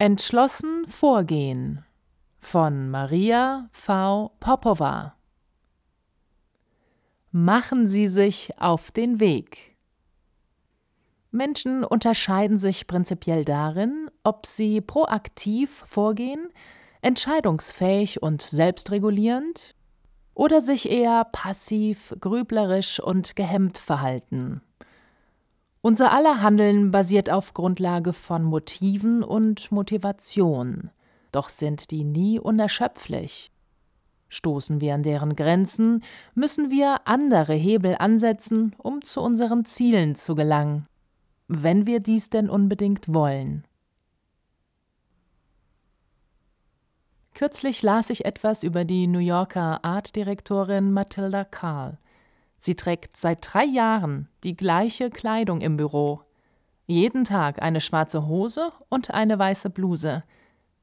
Entschlossen vorgehen von Maria V. Popova. Machen Sie sich auf den Weg. Menschen unterscheiden sich prinzipiell darin, ob sie proaktiv vorgehen, entscheidungsfähig und selbstregulierend, oder sich eher passiv, grüblerisch und gehemmt verhalten. Unser aller Handeln basiert auf Grundlage von Motiven und Motivation doch sind die nie unerschöpflich. Stoßen wir an deren Grenzen, müssen wir andere Hebel ansetzen, um zu unseren Zielen zu gelangen, wenn wir dies denn unbedingt wollen. Kürzlich las ich etwas über die New Yorker Artdirektorin Matilda Carl. Sie trägt seit drei Jahren die gleiche Kleidung im Büro. Jeden Tag eine schwarze Hose und eine weiße Bluse –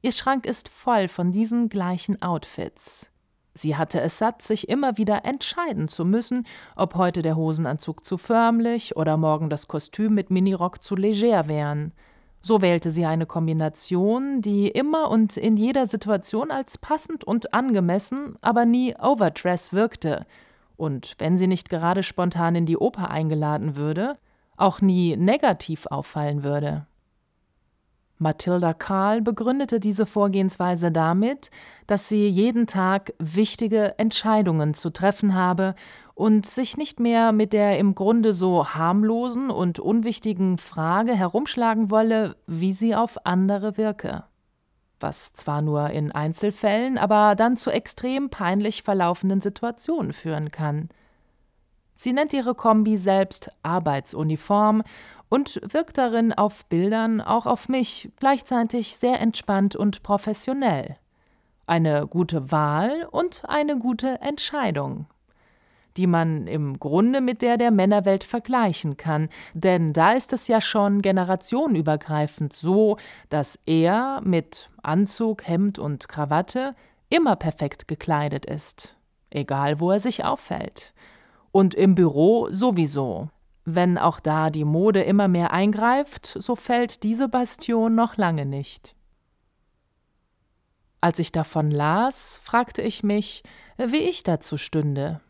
Ihr Schrank ist voll von diesen gleichen Outfits. Sie hatte es satt, sich immer wieder entscheiden zu müssen, ob heute der Hosenanzug zu förmlich oder morgen das Kostüm mit Minirock zu leger wären. So wählte sie eine Kombination, die immer und in jeder Situation als passend und angemessen, aber nie overdress wirkte. Und wenn sie nicht gerade spontan in die Oper eingeladen würde, auch nie negativ auffallen würde. Mathilda Karl begründete diese Vorgehensweise damit, dass sie jeden Tag wichtige Entscheidungen zu treffen habe und sich nicht mehr mit der im Grunde so harmlosen und unwichtigen Frage herumschlagen wolle, wie sie auf andere wirke. Was zwar nur in Einzelfällen, aber dann zu extrem peinlich verlaufenden Situationen führen kann. Sie nennt ihre Kombi selbst Arbeitsuniform und wirkt darin auf Bildern auch auf mich gleichzeitig sehr entspannt und professionell. Eine gute Wahl und eine gute Entscheidung, die man im Grunde mit der der Männerwelt vergleichen kann, denn da ist es ja schon generationenübergreifend so, dass er mit Anzug, Hemd und Krawatte immer perfekt gekleidet ist, egal wo er sich auffällt. Und im Büro sowieso. Wenn auch da die Mode immer mehr eingreift, so fällt diese Bastion noch lange nicht. Als ich davon las, fragte ich mich, wie ich dazu stünde.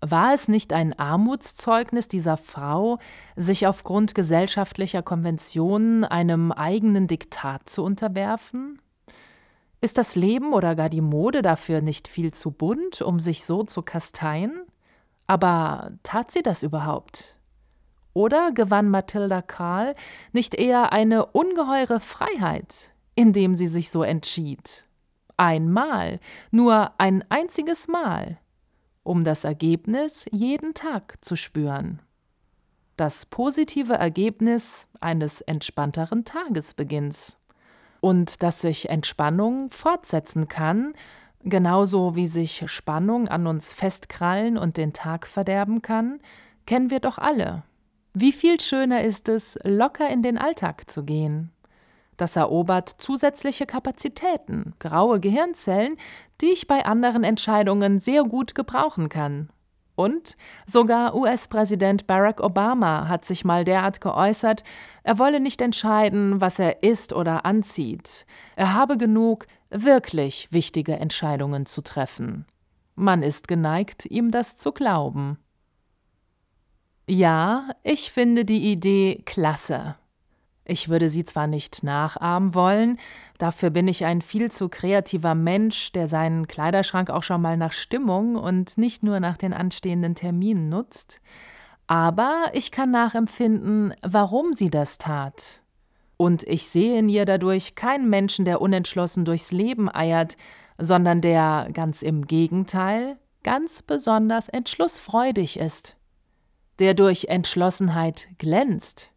War es nicht ein Armutszeugnis dieser Frau, sich aufgrund gesellschaftlicher Konventionen einem eigenen Diktat zu unterwerfen? Ist das Leben oder gar die Mode dafür nicht viel zu bunt, um sich so zu kasteien? Aber tat sie das überhaupt? Oder gewann Mathilda Karl nicht eher eine ungeheure Freiheit, indem sie sich so entschied? Einmal, nur ein einziges Mal, um das Ergebnis jeden Tag zu spüren. Das positive Ergebnis eines entspannteren Tagesbeginns. Und dass sich Entspannung fortsetzen kann, genauso wie sich Spannung an uns festkrallen und den Tag verderben kann, kennen wir doch alle. Wie viel schöner ist es, locker in den Alltag zu gehen. Das erobert zusätzliche Kapazitäten, graue Gehirnzellen, die ich bei anderen Entscheidungen sehr gut gebrauchen kann. Und sogar US-Präsident Barack Obama hat sich mal derart geäußert, er wolle nicht entscheiden, was er isst oder anzieht. Er habe genug wirklich wichtige Entscheidungen zu treffen. Man ist geneigt, ihm das zu glauben. Ja, ich finde die Idee klasse. Ich würde sie zwar nicht nachahmen wollen, dafür bin ich ein viel zu kreativer Mensch, der seinen Kleiderschrank auch schon mal nach Stimmung und nicht nur nach den anstehenden Terminen nutzt, aber ich kann nachempfinden, warum sie das tat. Und ich sehe in ihr dadurch keinen Menschen, der unentschlossen durchs Leben eiert, sondern der ganz im Gegenteil ganz besonders entschlussfreudig ist der durch Entschlossenheit glänzt.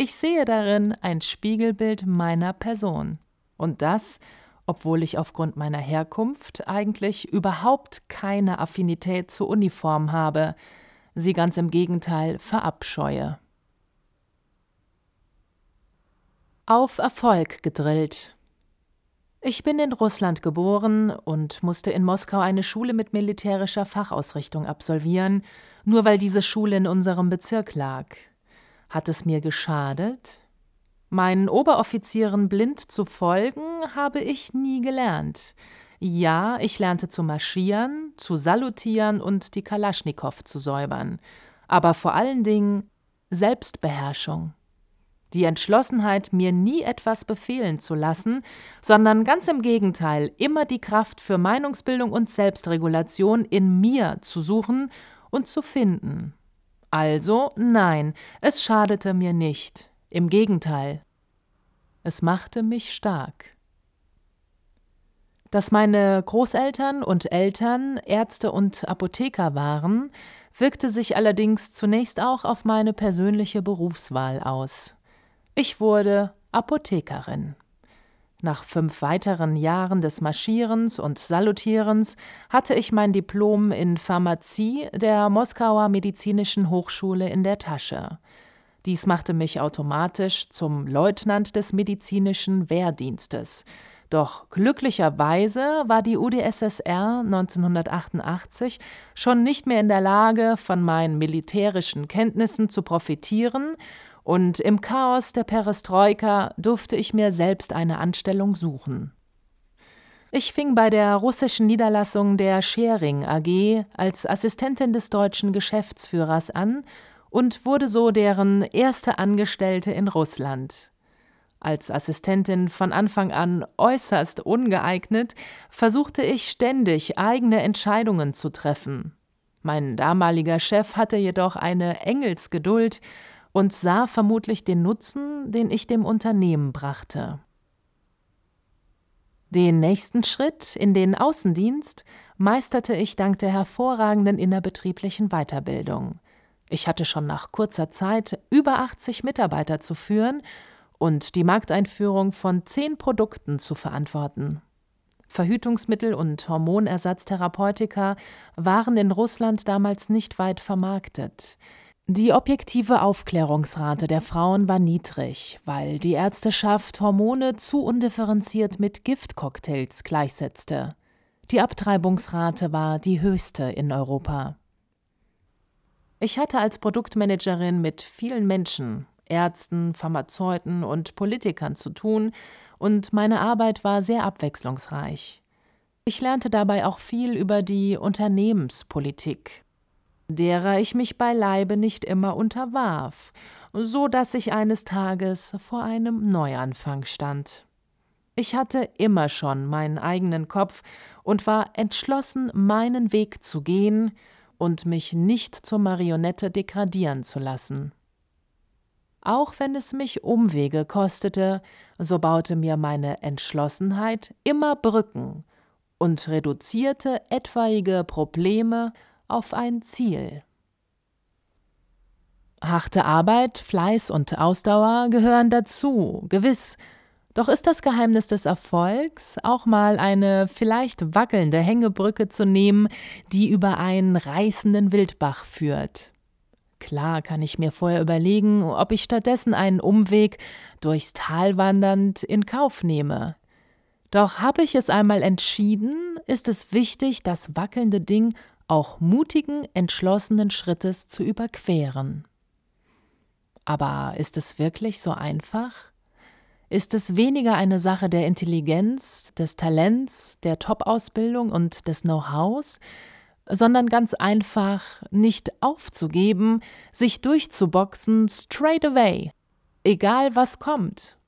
Ich sehe darin ein Spiegelbild meiner Person. Und das, obwohl ich aufgrund meiner Herkunft eigentlich überhaupt keine Affinität zur Uniform habe, sie ganz im Gegenteil verabscheue. Auf Erfolg gedrillt. Ich bin in Russland geboren und musste in Moskau eine Schule mit militärischer Fachausrichtung absolvieren, nur weil diese Schule in unserem Bezirk lag. Hat es mir geschadet? Meinen Oberoffizieren blind zu folgen, habe ich nie gelernt. Ja, ich lernte zu marschieren, zu salutieren und die Kalaschnikow zu säubern. Aber vor allen Dingen Selbstbeherrschung. Die Entschlossenheit, mir nie etwas befehlen zu lassen, sondern ganz im Gegenteil, immer die Kraft für Meinungsbildung und Selbstregulation in mir zu suchen und zu finden. Also nein, es schadete mir nicht. Im Gegenteil, es machte mich stark. Dass meine Großeltern und Eltern Ärzte und Apotheker waren, wirkte sich allerdings zunächst auch auf meine persönliche Berufswahl aus. Ich wurde Apothekerin. Nach fünf weiteren Jahren des Marschierens und Salutierens hatte ich mein Diplom in Pharmazie der Moskauer Medizinischen Hochschule in der Tasche. Dies machte mich automatisch zum Leutnant des medizinischen Wehrdienstes. Doch glücklicherweise war die UdSSR 1988 schon nicht mehr in der Lage, von meinen militärischen Kenntnissen zu profitieren, und im Chaos der Perestroika durfte ich mir selbst eine Anstellung suchen. Ich fing bei der russischen Niederlassung der Schering AG als Assistentin des deutschen Geschäftsführers an und wurde so deren erste Angestellte in Russland. Als Assistentin von Anfang an äußerst ungeeignet, versuchte ich ständig eigene Entscheidungen zu treffen. Mein damaliger Chef hatte jedoch eine Engelsgeduld und sah vermutlich den Nutzen, den ich dem Unternehmen brachte. Den nächsten Schritt in den Außendienst meisterte ich dank der hervorragenden innerbetrieblichen Weiterbildung. Ich hatte schon nach kurzer Zeit über 80 Mitarbeiter zu führen und die Markteinführung von zehn Produkten zu verantworten. Verhütungsmittel und Hormonersatztherapeutika waren in Russland damals nicht weit vermarktet. Die objektive Aufklärungsrate der Frauen war niedrig, weil die Ärzteschaft Hormone zu undifferenziert mit Giftcocktails gleichsetzte. Die Abtreibungsrate war die höchste in Europa. Ich hatte als Produktmanagerin mit vielen Menschen, Ärzten, Pharmazeuten und Politikern zu tun, und meine Arbeit war sehr abwechslungsreich. Ich lernte dabei auch viel über die Unternehmenspolitik, derer ich mich beileibe nicht immer unterwarf, so dass ich eines Tages vor einem Neuanfang stand. Ich hatte immer schon meinen eigenen Kopf und war entschlossen, meinen Weg zu gehen und mich nicht zur Marionette degradieren zu lassen. Auch wenn es mich Umwege kostete, so baute mir meine Entschlossenheit immer Brücken und reduzierte etwaige Probleme auf ein Ziel. Harte Arbeit, Fleiß und Ausdauer gehören dazu, gewiss, doch ist das Geheimnis des Erfolgs, auch mal eine vielleicht wackelnde Hängebrücke zu nehmen, die über einen reißenden Wildbach führt. Klar kann ich mir vorher überlegen, ob ich stattdessen einen Umweg durchs Tal wandernd in Kauf nehme. Doch habe ich es einmal entschieden, ist es wichtig, das wackelnde Ding auch mutigen, entschlossenen Schrittes zu überqueren. Aber ist es wirklich so einfach? ist es weniger eine Sache der Intelligenz, des Talents, der Top-Ausbildung und des Know-hows, sondern ganz einfach nicht aufzugeben, sich durchzuboxen straight away, egal was kommt.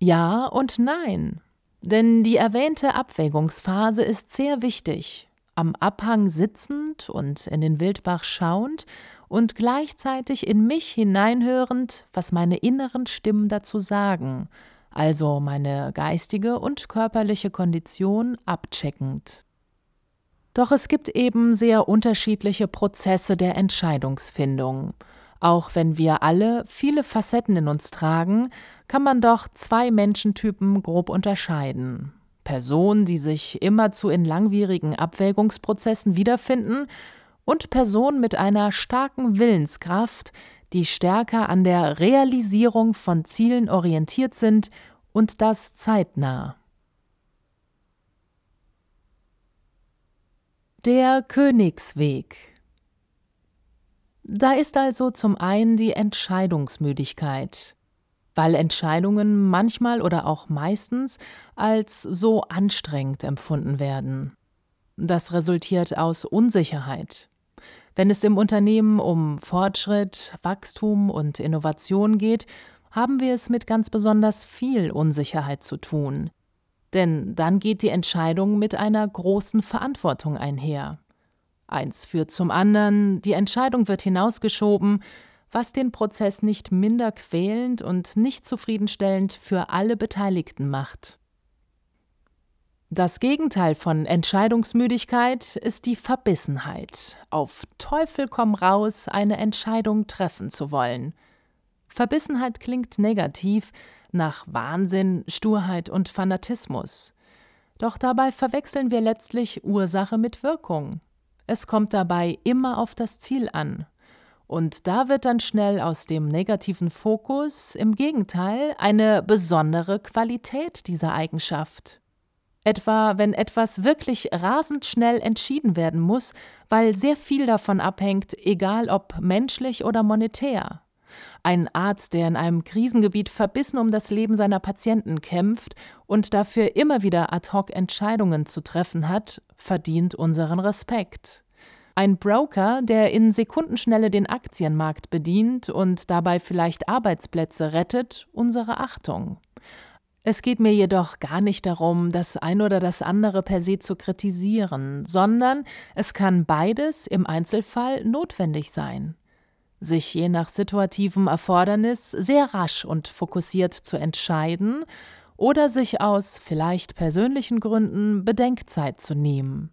Ja und nein. Denn die erwähnte Abwägungsphase ist sehr wichtig. Am Abhang sitzend und in den Wildbach schauend und gleichzeitig in mich hineinhörend, was meine inneren Stimmen dazu sagen also meine geistige und körperliche Kondition abcheckend. Doch es gibt eben sehr unterschiedliche Prozesse der Entscheidungsfindung. Auch wenn wir alle viele Facetten in uns tragen, kann man doch zwei Menschentypen grob unterscheiden. Personen, die sich immerzu in langwierigen Abwägungsprozessen wiederfinden, und Personen mit einer starken Willenskraft, die stärker an der Realisierung von Zielen orientiert sind und das zeitnah. Der Königsweg Da ist also zum einen die Entscheidungsmüdigkeit, weil Entscheidungen manchmal oder auch meistens als so anstrengend empfunden werden. Das resultiert aus Unsicherheit. Wenn es im Unternehmen um Fortschritt, Wachstum und Innovation geht, haben wir es mit ganz besonders viel Unsicherheit zu tun. Denn dann geht die Entscheidung mit einer großen Verantwortung einher. Eins führt zum anderen, die Entscheidung wird hinausgeschoben, was den Prozess nicht minder quälend und nicht zufriedenstellend für alle Beteiligten macht. Das Gegenteil von Entscheidungsmüdigkeit ist die Verbissenheit, auf Teufel komm raus eine Entscheidung treffen zu wollen. Verbissenheit klingt negativ, nach Wahnsinn, Sturheit und Fanatismus. Doch dabei verwechseln wir letztlich Ursache mit Wirkung. Es kommt dabei immer auf das Ziel an. Und da wird dann schnell aus dem negativen Fokus im Gegenteil eine besondere Qualität dieser Eigenschaft. Etwa wenn etwas wirklich rasend schnell entschieden werden muss, weil sehr viel davon abhängt, egal ob menschlich oder monetär. Ein Arzt, der in einem Krisengebiet verbissen um das Leben seiner Patienten kämpft und dafür immer wieder ad hoc Entscheidungen zu treffen hat, verdient unseren Respekt. Ein Broker, der in Sekundenschnelle den Aktienmarkt bedient und dabei vielleicht Arbeitsplätze rettet, unsere Achtung. Es geht mir jedoch gar nicht darum, das ein oder das andere per se zu kritisieren, sondern es kann beides im Einzelfall notwendig sein sich je nach situativem Erfordernis sehr rasch und fokussiert zu entscheiden oder sich aus vielleicht persönlichen Gründen Bedenkzeit zu nehmen.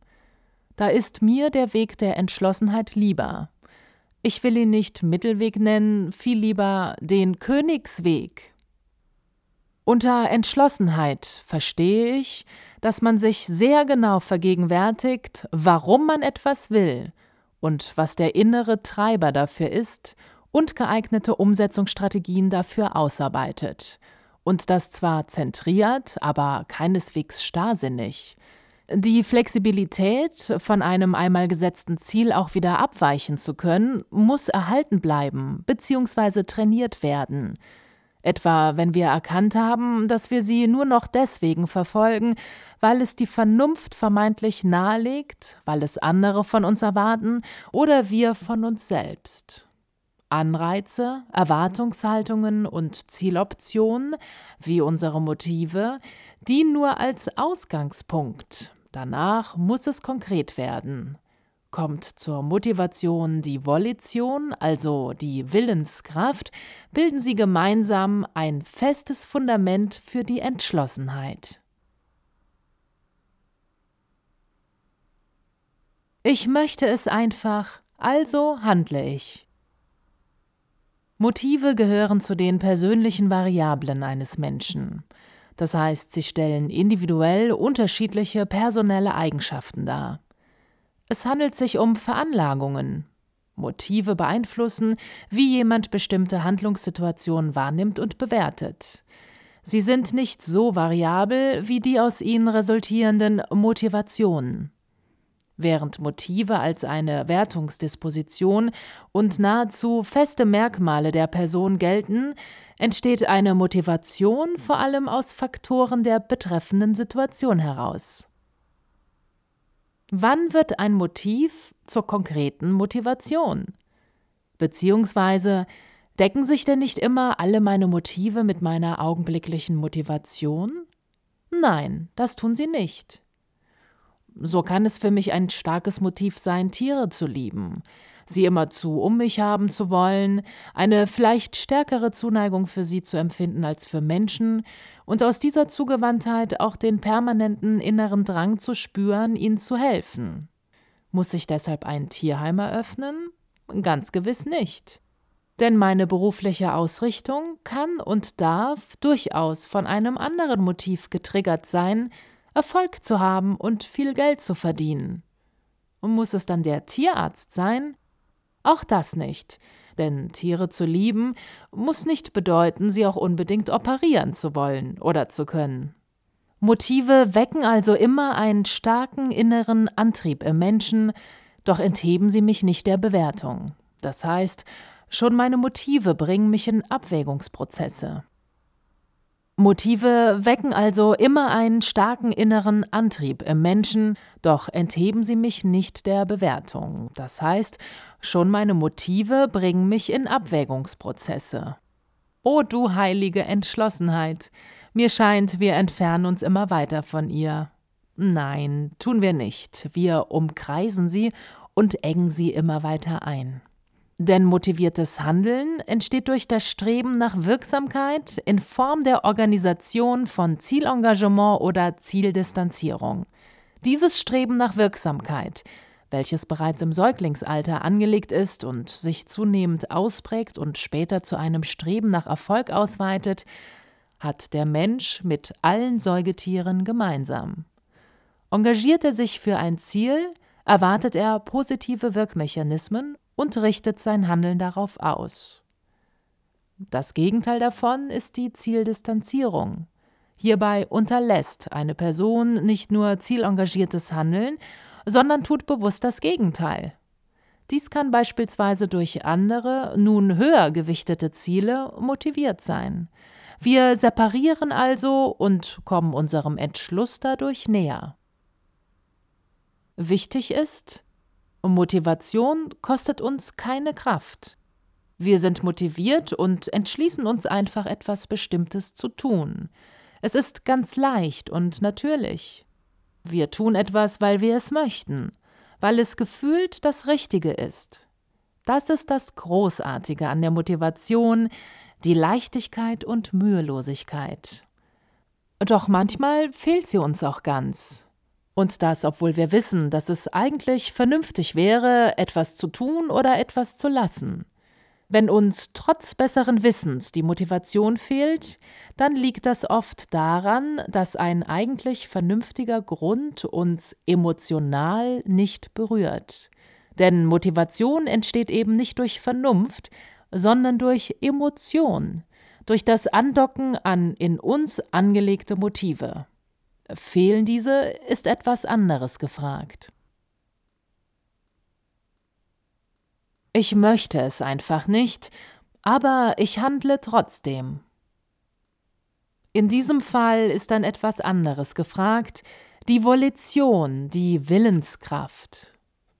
Da ist mir der Weg der Entschlossenheit lieber. Ich will ihn nicht Mittelweg nennen, viel lieber den Königsweg. Unter Entschlossenheit verstehe ich, dass man sich sehr genau vergegenwärtigt, warum man etwas will – und was der innere Treiber dafür ist und geeignete Umsetzungsstrategien dafür ausarbeitet. Und das zwar zentriert, aber keineswegs starrsinnig. Die Flexibilität, von einem einmal gesetzten Ziel auch wieder abweichen zu können, muss erhalten bleiben bzw. trainiert werden. Etwa wenn wir erkannt haben, dass wir sie nur noch deswegen verfolgen, weil es die Vernunft vermeintlich nahelegt, weil es andere von uns erwarten oder wir von uns selbst. Anreize, Erwartungshaltungen und Zieloptionen, wie unsere Motive, dienen nur als Ausgangspunkt. Danach muss es konkret werden kommt zur Motivation die Volition, also die Willenskraft, bilden sie gemeinsam ein festes Fundament für die Entschlossenheit. Ich möchte es einfach, also handle ich. Motive gehören zu den persönlichen Variablen eines Menschen. Das heißt, sie stellen individuell unterschiedliche personelle Eigenschaften dar. Es handelt sich um Veranlagungen. Motive beeinflussen, wie jemand bestimmte Handlungssituationen wahrnimmt und bewertet. Sie sind nicht so variabel wie die aus ihnen resultierenden Motivationen. Während Motive als eine Wertungsdisposition und nahezu feste Merkmale der Person gelten, entsteht eine Motivation vor allem aus Faktoren der betreffenden Situation heraus. Wann wird ein Motiv zur konkreten Motivation? Beziehungsweise decken sich denn nicht immer alle meine Motive mit meiner augenblicklichen Motivation? Nein, das tun sie nicht. So kann es für mich ein starkes Motiv sein, Tiere zu lieben, sie immerzu um mich haben zu wollen, eine vielleicht stärkere Zuneigung für sie zu empfinden als für Menschen und aus dieser Zugewandtheit auch den permanenten inneren Drang zu spüren, ihnen zu helfen. Muss ich deshalb ein Tierheim eröffnen? Ganz gewiss nicht. Denn meine berufliche Ausrichtung kann und darf durchaus von einem anderen Motiv getriggert sein, Erfolg zu haben und viel Geld zu verdienen. Und muss es dann der Tierarzt sein? Auch das nicht, denn Tiere zu lieben muss nicht bedeuten, sie auch unbedingt operieren zu wollen oder zu können. Motive wecken also immer einen starken inneren Antrieb im Menschen, doch entheben sie mich nicht der Bewertung. Das heißt, schon meine Motive bringen mich in Abwägungsprozesse. Motive wecken also immer einen starken inneren Antrieb im Menschen, doch entheben sie mich nicht der Bewertung. Das heißt, schon meine Motive bringen mich in Abwägungsprozesse. O du heilige Entschlossenheit! Mir scheint, wir entfernen uns immer weiter von ihr. Nein, tun wir nicht. Wir umkreisen sie und engen sie immer weiter ein. Denn motiviertes Handeln entsteht durch das Streben nach Wirksamkeit in Form der Organisation von Zielengagement oder Zieldistanzierung. Dieses Streben nach Wirksamkeit, welches bereits im Säuglingsalter angelegt ist und sich zunehmend ausprägt und später zu einem Streben nach Erfolg ausweitet, hat der Mensch mit allen Säugetieren gemeinsam. Engagiert er sich für ein Ziel, erwartet er positive Wirkmechanismen und richtet sein Handeln darauf aus. Das Gegenteil davon ist die Zieldistanzierung. Hierbei unterlässt eine Person nicht nur zielengagiertes Handeln, sondern tut bewusst das Gegenteil. Dies kann beispielsweise durch andere, nun höher gewichtete Ziele motiviert sein. Wir separieren also und kommen unserem Entschluss dadurch näher. Wichtig ist, Motivation kostet uns keine Kraft. Wir sind motiviert und entschließen uns einfach etwas Bestimmtes zu tun. Es ist ganz leicht und natürlich. Wir tun etwas, weil wir es möchten, weil es gefühlt das Richtige ist. Das ist das Großartige an der Motivation, die Leichtigkeit und Mühelosigkeit. Doch manchmal fehlt sie uns auch ganz. Und das, obwohl wir wissen, dass es eigentlich vernünftig wäre, etwas zu tun oder etwas zu lassen. Wenn uns trotz besseren Wissens die Motivation fehlt, dann liegt das oft daran, dass ein eigentlich vernünftiger Grund uns emotional nicht berührt. Denn Motivation entsteht eben nicht durch Vernunft, sondern durch Emotion, durch das Andocken an in uns angelegte Motive. Fehlen diese, ist etwas anderes gefragt. Ich möchte es einfach nicht, aber ich handle trotzdem. In diesem Fall ist dann etwas anderes gefragt, die Volition, die Willenskraft.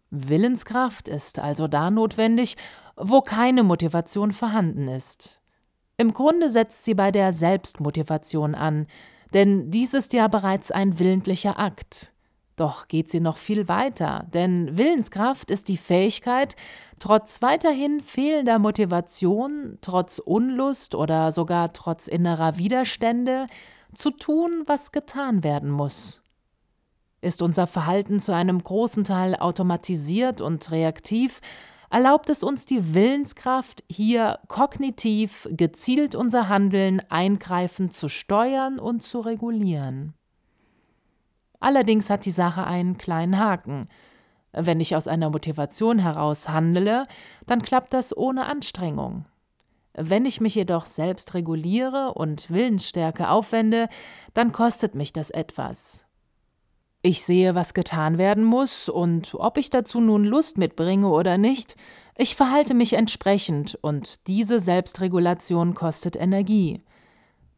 Willenskraft ist also da notwendig, wo keine Motivation vorhanden ist. Im Grunde setzt sie bei der Selbstmotivation an, denn dies ist ja bereits ein willentlicher Akt. Doch geht sie noch viel weiter, denn Willenskraft ist die Fähigkeit, trotz weiterhin fehlender Motivation, trotz Unlust oder sogar trotz innerer Widerstände, zu tun, was getan werden muss. Ist unser Verhalten zu einem großen Teil automatisiert und reaktiv, erlaubt es uns die Willenskraft, hier kognitiv gezielt unser Handeln eingreifend zu steuern und zu regulieren. Allerdings hat die Sache einen kleinen Haken. Wenn ich aus einer Motivation heraus handele, dann klappt das ohne Anstrengung. Wenn ich mich jedoch selbst reguliere und Willensstärke aufwende, dann kostet mich das etwas. Ich sehe, was getan werden muss, und ob ich dazu nun Lust mitbringe oder nicht, ich verhalte mich entsprechend, und diese Selbstregulation kostet Energie.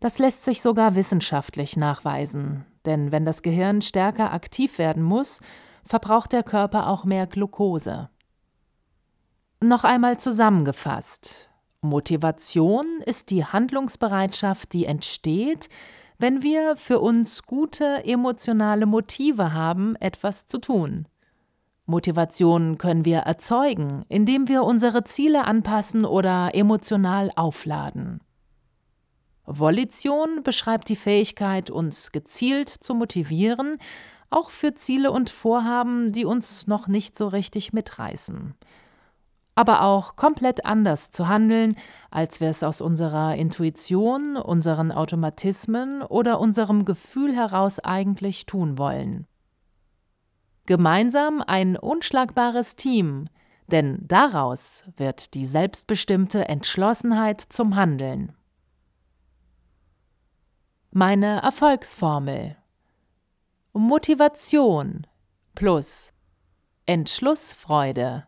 Das lässt sich sogar wissenschaftlich nachweisen, denn wenn das Gehirn stärker aktiv werden muss, verbraucht der Körper auch mehr Glucose. Noch einmal zusammengefasst. Motivation ist die Handlungsbereitschaft, die entsteht, wenn wir für uns gute emotionale Motive haben, etwas zu tun. Motivation können wir erzeugen, indem wir unsere Ziele anpassen oder emotional aufladen. Volition beschreibt die Fähigkeit, uns gezielt zu motivieren, auch für Ziele und Vorhaben, die uns noch nicht so richtig mitreißen. Aber auch komplett anders zu handeln, als wir es aus unserer Intuition, unseren Automatismen oder unserem Gefühl heraus eigentlich tun wollen. Gemeinsam ein unschlagbares Team, denn daraus wird die selbstbestimmte Entschlossenheit zum Handeln. Meine Erfolgsformel Motivation plus Entschlussfreude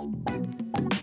Thank you.